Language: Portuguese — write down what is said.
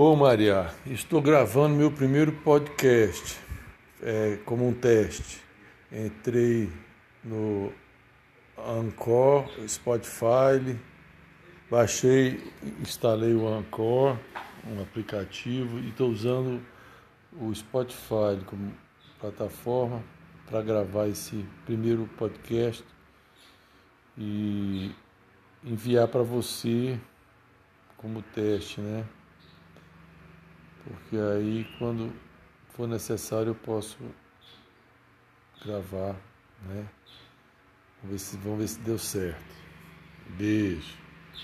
Ô Maria, estou gravando meu primeiro podcast é, como um teste. Entrei no Anchor, Spotify, baixei, instalei o Anchor, um aplicativo, e estou usando o Spotify como plataforma para gravar esse primeiro podcast e enviar para você como teste, né? Porque aí quando for necessário eu posso gravar, né? Vamos ver se, vamos ver se deu certo. Beijo.